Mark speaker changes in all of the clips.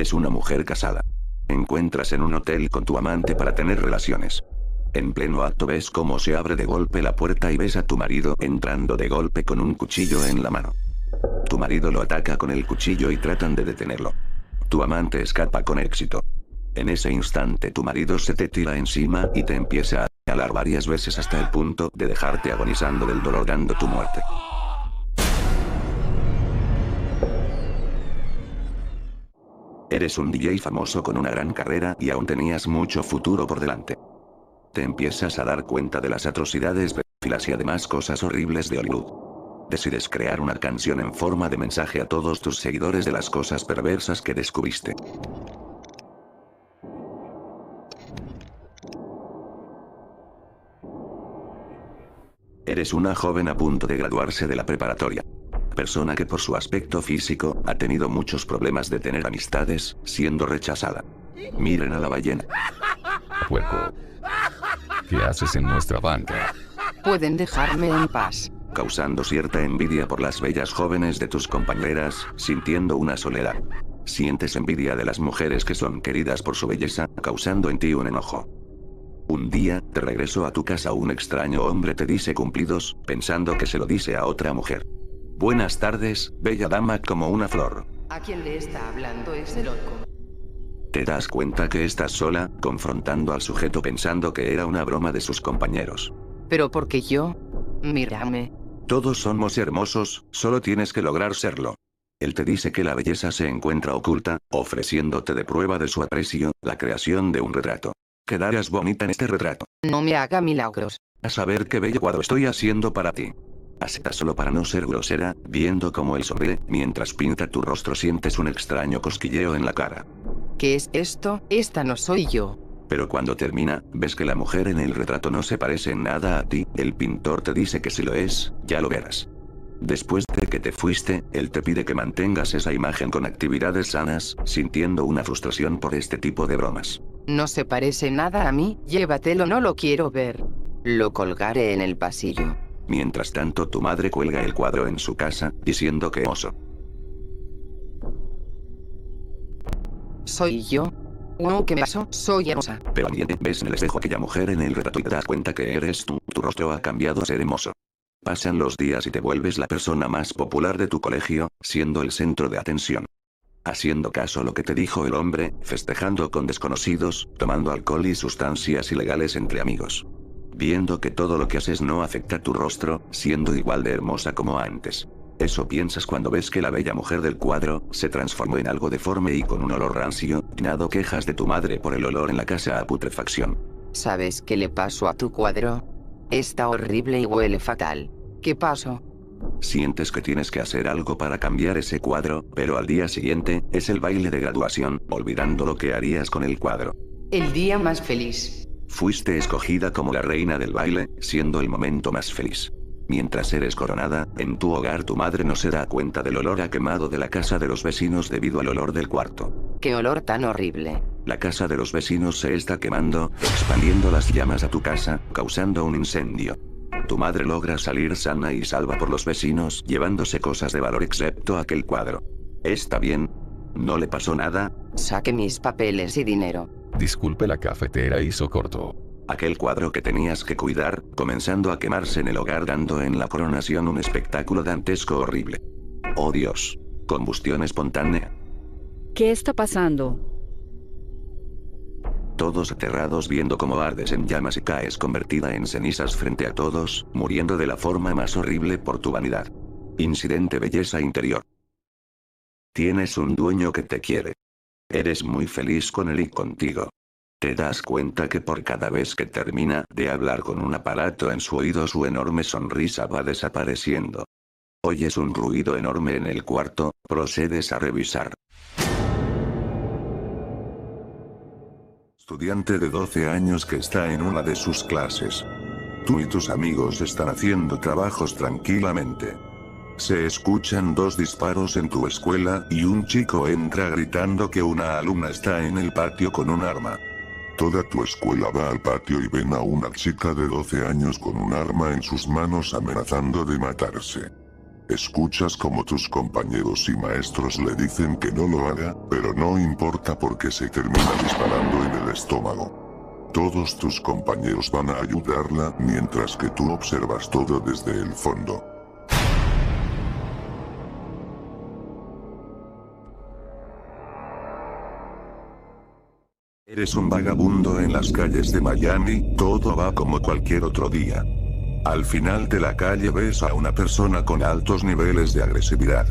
Speaker 1: Eres una mujer casada. Encuentras en un hotel con tu amante para tener relaciones. En pleno acto ves cómo se abre de golpe la puerta y ves a tu marido entrando de golpe con un cuchillo en la mano. Tu marido lo ataca con el cuchillo y tratan de detenerlo. Tu amante escapa con éxito. En ese instante tu marido se te tira encima y te empieza a alar varias veces hasta el punto de dejarte agonizando del dolor dando tu muerte. Eres un DJ famoso con una gran carrera y aún tenías mucho futuro por delante. Te empiezas a dar cuenta de las atrocidades, filas y además cosas horribles de Hollywood. Decides crear una canción en forma de mensaje a todos tus seguidores de las cosas perversas que descubriste. Eres una joven a punto de graduarse de la preparatoria. Persona que por su aspecto físico, ha tenido muchos problemas de tener amistades, siendo rechazada. Miren a la ballena.
Speaker 2: Puerco. ¿Qué haces en nuestra banca?
Speaker 3: Pueden dejarme en paz.
Speaker 1: Causando cierta envidia por las bellas jóvenes de tus compañeras, sintiendo una soledad. Sientes envidia de las mujeres que son queridas por su belleza, causando en ti un enojo. Un día, de regreso a tu casa un extraño hombre te dice cumplidos, pensando que se lo dice a otra mujer. Buenas tardes, bella dama como una flor.
Speaker 3: ¿A quién le está hablando ese loco?
Speaker 1: Te das cuenta que estás sola, confrontando al sujeto pensando que era una broma de sus compañeros.
Speaker 3: Pero porque yo... Mírame.
Speaker 1: Todos somos hermosos, solo tienes que lograr serlo. Él te dice que la belleza se encuentra oculta, ofreciéndote de prueba de su aprecio, la creación de un retrato. Quedarás bonita en este retrato.
Speaker 3: No me haga milagros.
Speaker 1: A saber qué bello cuadro estoy haciendo para ti. Acepta solo para no ser grosera, viendo cómo él sonríe, mientras pinta tu rostro sientes un extraño cosquilleo en la cara.
Speaker 3: ¿Qué es esto? Esta no soy yo.
Speaker 1: Pero cuando termina, ves que la mujer en el retrato no se parece en nada a ti, el pintor te dice que si lo es, ya lo verás. Después de que te fuiste, él te pide que mantengas esa imagen con actividades sanas, sintiendo una frustración por este tipo de bromas.
Speaker 3: No se parece nada a mí, llévatelo, no lo quiero ver. Lo colgaré en el pasillo.
Speaker 1: Mientras tanto tu madre cuelga el cuadro en su casa, diciendo que oso.
Speaker 3: ¿Soy yo? No, ¿qué pasó? Soy hermosa.
Speaker 1: Pero alguien ves en el espejo aquella mujer en el retrato y te das cuenta que eres tú, tu rostro ha cambiado a ser hermoso. Pasan los días y te vuelves la persona más popular de tu colegio, siendo el centro de atención. Haciendo caso a lo que te dijo el hombre, festejando con desconocidos, tomando alcohol y sustancias ilegales entre amigos. Viendo que todo lo que haces no afecta tu rostro, siendo igual de hermosa como antes. Eso piensas cuando ves que la bella mujer del cuadro, se transformó en algo deforme y con un olor rancio, nado quejas de tu madre por el olor en la casa a putrefacción.
Speaker 3: ¿Sabes qué le pasó a tu cuadro? Está horrible y huele fatal. ¿Qué pasó?
Speaker 1: Sientes que tienes que hacer algo para cambiar ese cuadro, pero al día siguiente, es el baile de graduación, olvidando lo que harías con el cuadro.
Speaker 3: El día más feliz.
Speaker 1: Fuiste escogida como la reina del baile, siendo el momento más feliz. Mientras eres coronada, en tu hogar tu madre no se da cuenta del olor a quemado de la casa de los vecinos debido al olor del cuarto.
Speaker 3: Qué olor tan horrible.
Speaker 1: La casa de los vecinos se está quemando, expandiendo las llamas a tu casa, causando un incendio. Tu madre logra salir sana y salva por los vecinos, llevándose cosas de valor excepto aquel cuadro. ¿Está bien? ¿No le pasó nada?
Speaker 3: Saque mis papeles y dinero.
Speaker 2: Disculpe la cafetera hizo corto.
Speaker 1: Aquel cuadro que tenías que cuidar, comenzando a quemarse en el hogar dando en la coronación un espectáculo dantesco horrible. Oh Dios. Combustión espontánea.
Speaker 4: ¿Qué está pasando?
Speaker 1: Todos aterrados viendo cómo ardes en llamas y caes convertida en cenizas frente a todos, muriendo de la forma más horrible por tu vanidad. Incidente belleza interior. Tienes un dueño que te quiere. Eres muy feliz con él y contigo. Te das cuenta que por cada vez que termina de hablar con un aparato en su oído su enorme sonrisa va desapareciendo. Oyes un ruido enorme en el cuarto, procedes a revisar. Estudiante de 12 años que está en una de sus clases. Tú y tus amigos están haciendo trabajos tranquilamente. Se escuchan dos disparos en tu escuela y un chico entra gritando que una alumna está en el patio con un arma. Toda tu escuela va al patio y ven a una chica de 12 años con un arma en sus manos amenazando de matarse.
Speaker 5: Escuchas como tus compañeros y maestros le dicen que no lo haga, pero no importa porque se termina disparando en el estómago. Todos tus compañeros van a ayudarla mientras que tú observas todo desde el fondo.
Speaker 1: Eres un vagabundo en las calles de Miami, todo va como cualquier otro día. Al final de la calle ves a una persona con altos niveles de agresividad.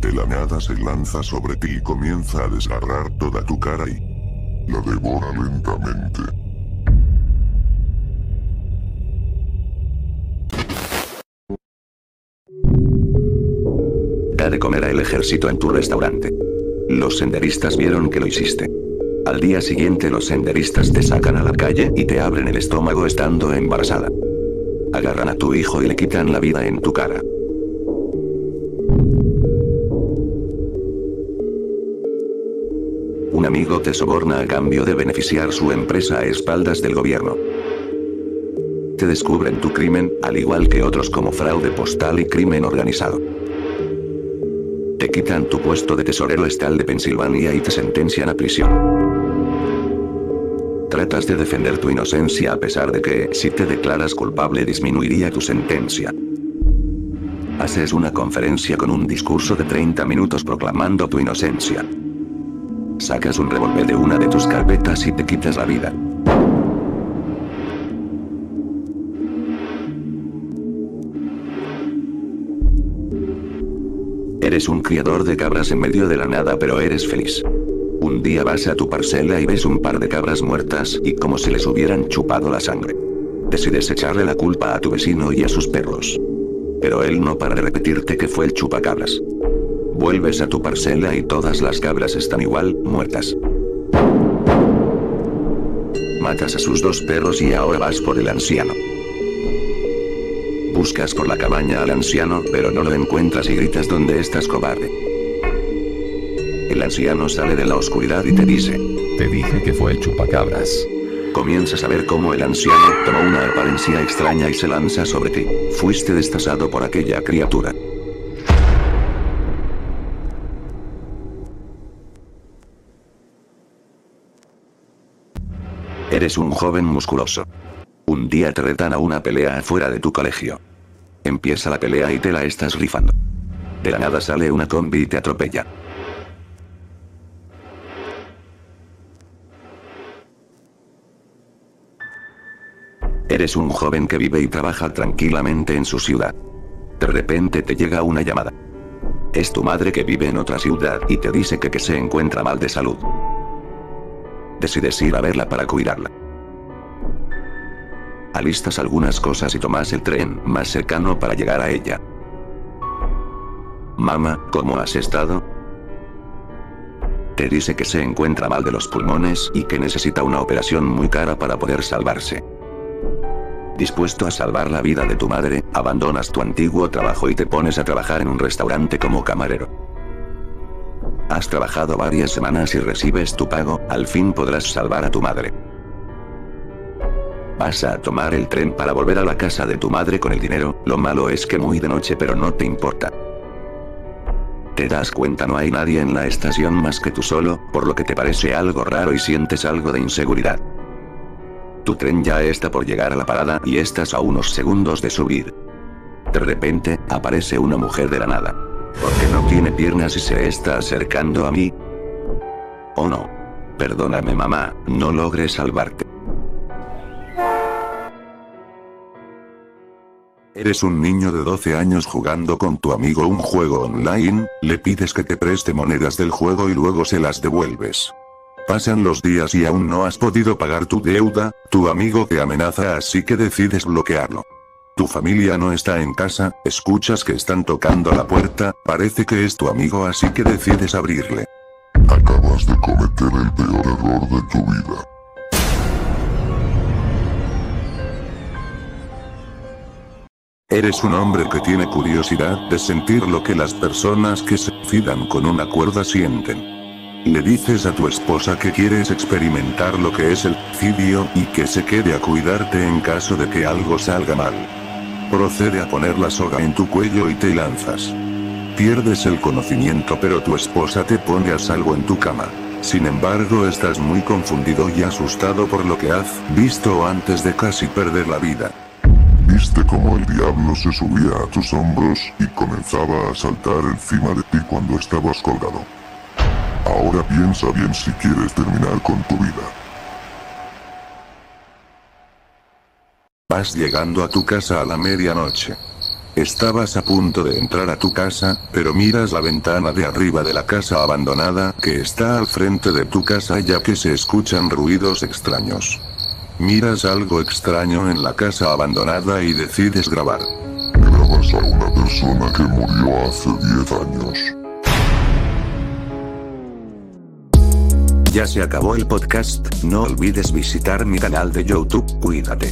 Speaker 5: De la nada se lanza sobre ti y comienza a desgarrar toda tu cara y la devora lentamente.
Speaker 1: Da de comer al ejército en tu restaurante. Los senderistas vieron que lo hiciste. Al día siguiente los senderistas te sacan a la calle y te abren el estómago estando embarazada. Agarran a tu hijo y le quitan la vida en tu cara. Un amigo te soborna a cambio de beneficiar su empresa a espaldas del gobierno. Te descubren tu crimen, al igual que otros como fraude postal y crimen organizado. Te quitan tu puesto de tesorero estatal de Pensilvania y te sentencian a prisión. Tratas de defender tu inocencia a pesar de que, si te declaras culpable, disminuiría tu sentencia. Haces una conferencia con un discurso de 30 minutos proclamando tu inocencia. Sacas un revólver de una de tus carpetas y te quitas la vida. Eres un criador de cabras en medio de la nada pero eres feliz. Un día vas a tu parcela y ves un par de cabras muertas y como si les hubieran chupado la sangre. Decides echarle la culpa a tu vecino y a sus perros. Pero él no para de repetirte que fue el chupacabras. Vuelves a tu parcela y todas las cabras están igual, muertas. Matas a sus dos perros y ahora vas por el anciano. Buscas por la cabaña al anciano, pero no lo encuentras y gritas donde estás cobarde. El anciano sale de la oscuridad y te dice,
Speaker 2: Te dije que fue el chupacabras.
Speaker 1: comienzas a ver cómo el anciano tomó una apariencia extraña y se lanza sobre ti. Fuiste destazado por aquella criatura. Eres un joven musculoso. Un día te retan a una pelea afuera de tu colegio. Empieza la pelea y te la estás rifando. De la nada sale una combi y te atropella. Eres un joven que vive y trabaja tranquilamente en su ciudad. De repente te llega una llamada. Es tu madre que vive en otra ciudad y te dice que, que se encuentra mal de salud. Decides ir a verla para cuidarla. Alistas algunas cosas y tomas el tren más cercano para llegar a ella. Mamá, ¿cómo has estado? Te dice que se encuentra mal de los pulmones y que necesita una operación muy cara para poder salvarse. Dispuesto a salvar la vida de tu madre, abandonas tu antiguo trabajo y te pones a trabajar en un restaurante como camarero. Has trabajado varias semanas y recibes tu pago, al fin podrás salvar a tu madre. Vas a tomar el tren para volver a la casa de tu madre con el dinero, lo malo es que muy de noche pero no te importa. Te das cuenta no hay nadie en la estación más que tú solo, por lo que te parece algo raro y sientes algo de inseguridad. Tu tren ya está por llegar a la parada y estás a unos segundos de subir. De repente, aparece una mujer de la nada. Porque no tiene piernas y se está acercando a mí. Oh no. Perdóname mamá, no logré salvarte. Eres un niño de 12 años jugando con tu amigo un juego online, le pides que te preste monedas del juego y luego se las devuelves. Pasan los días y aún no has podido pagar tu deuda, tu amigo te amenaza así que decides bloquearlo. Tu familia no está en casa, escuchas que están tocando la puerta, parece que es tu amigo así que decides abrirle.
Speaker 5: Acabas de cometer el peor error de tu vida.
Speaker 1: Eres un hombre que tiene curiosidad de sentir lo que las personas que se fidan con una cuerda sienten. Le dices a tu esposa que quieres experimentar lo que es el suicidio y que se quede a cuidarte en caso de que algo salga mal. Procede a poner la soga en tu cuello y te lanzas. Pierdes el conocimiento pero tu esposa te pone a salvo en tu cama. Sin embargo estás muy confundido y asustado por lo que has visto antes de casi perder la vida. Viste como el diablo se subía a tus hombros y comenzaba a saltar encima de ti cuando estabas colgado. Ahora piensa bien si quieres terminar con tu vida. Vas llegando a tu casa a la medianoche. Estabas a punto de entrar a tu casa, pero miras la ventana de arriba de la casa abandonada que está al frente de tu casa ya que se escuchan ruidos extraños. Miras algo extraño en la casa abandonada y decides grabar. Grabas a una persona que murió hace 10 años.
Speaker 6: Ya se acabó el podcast, no olvides visitar mi canal de YouTube, cuídate.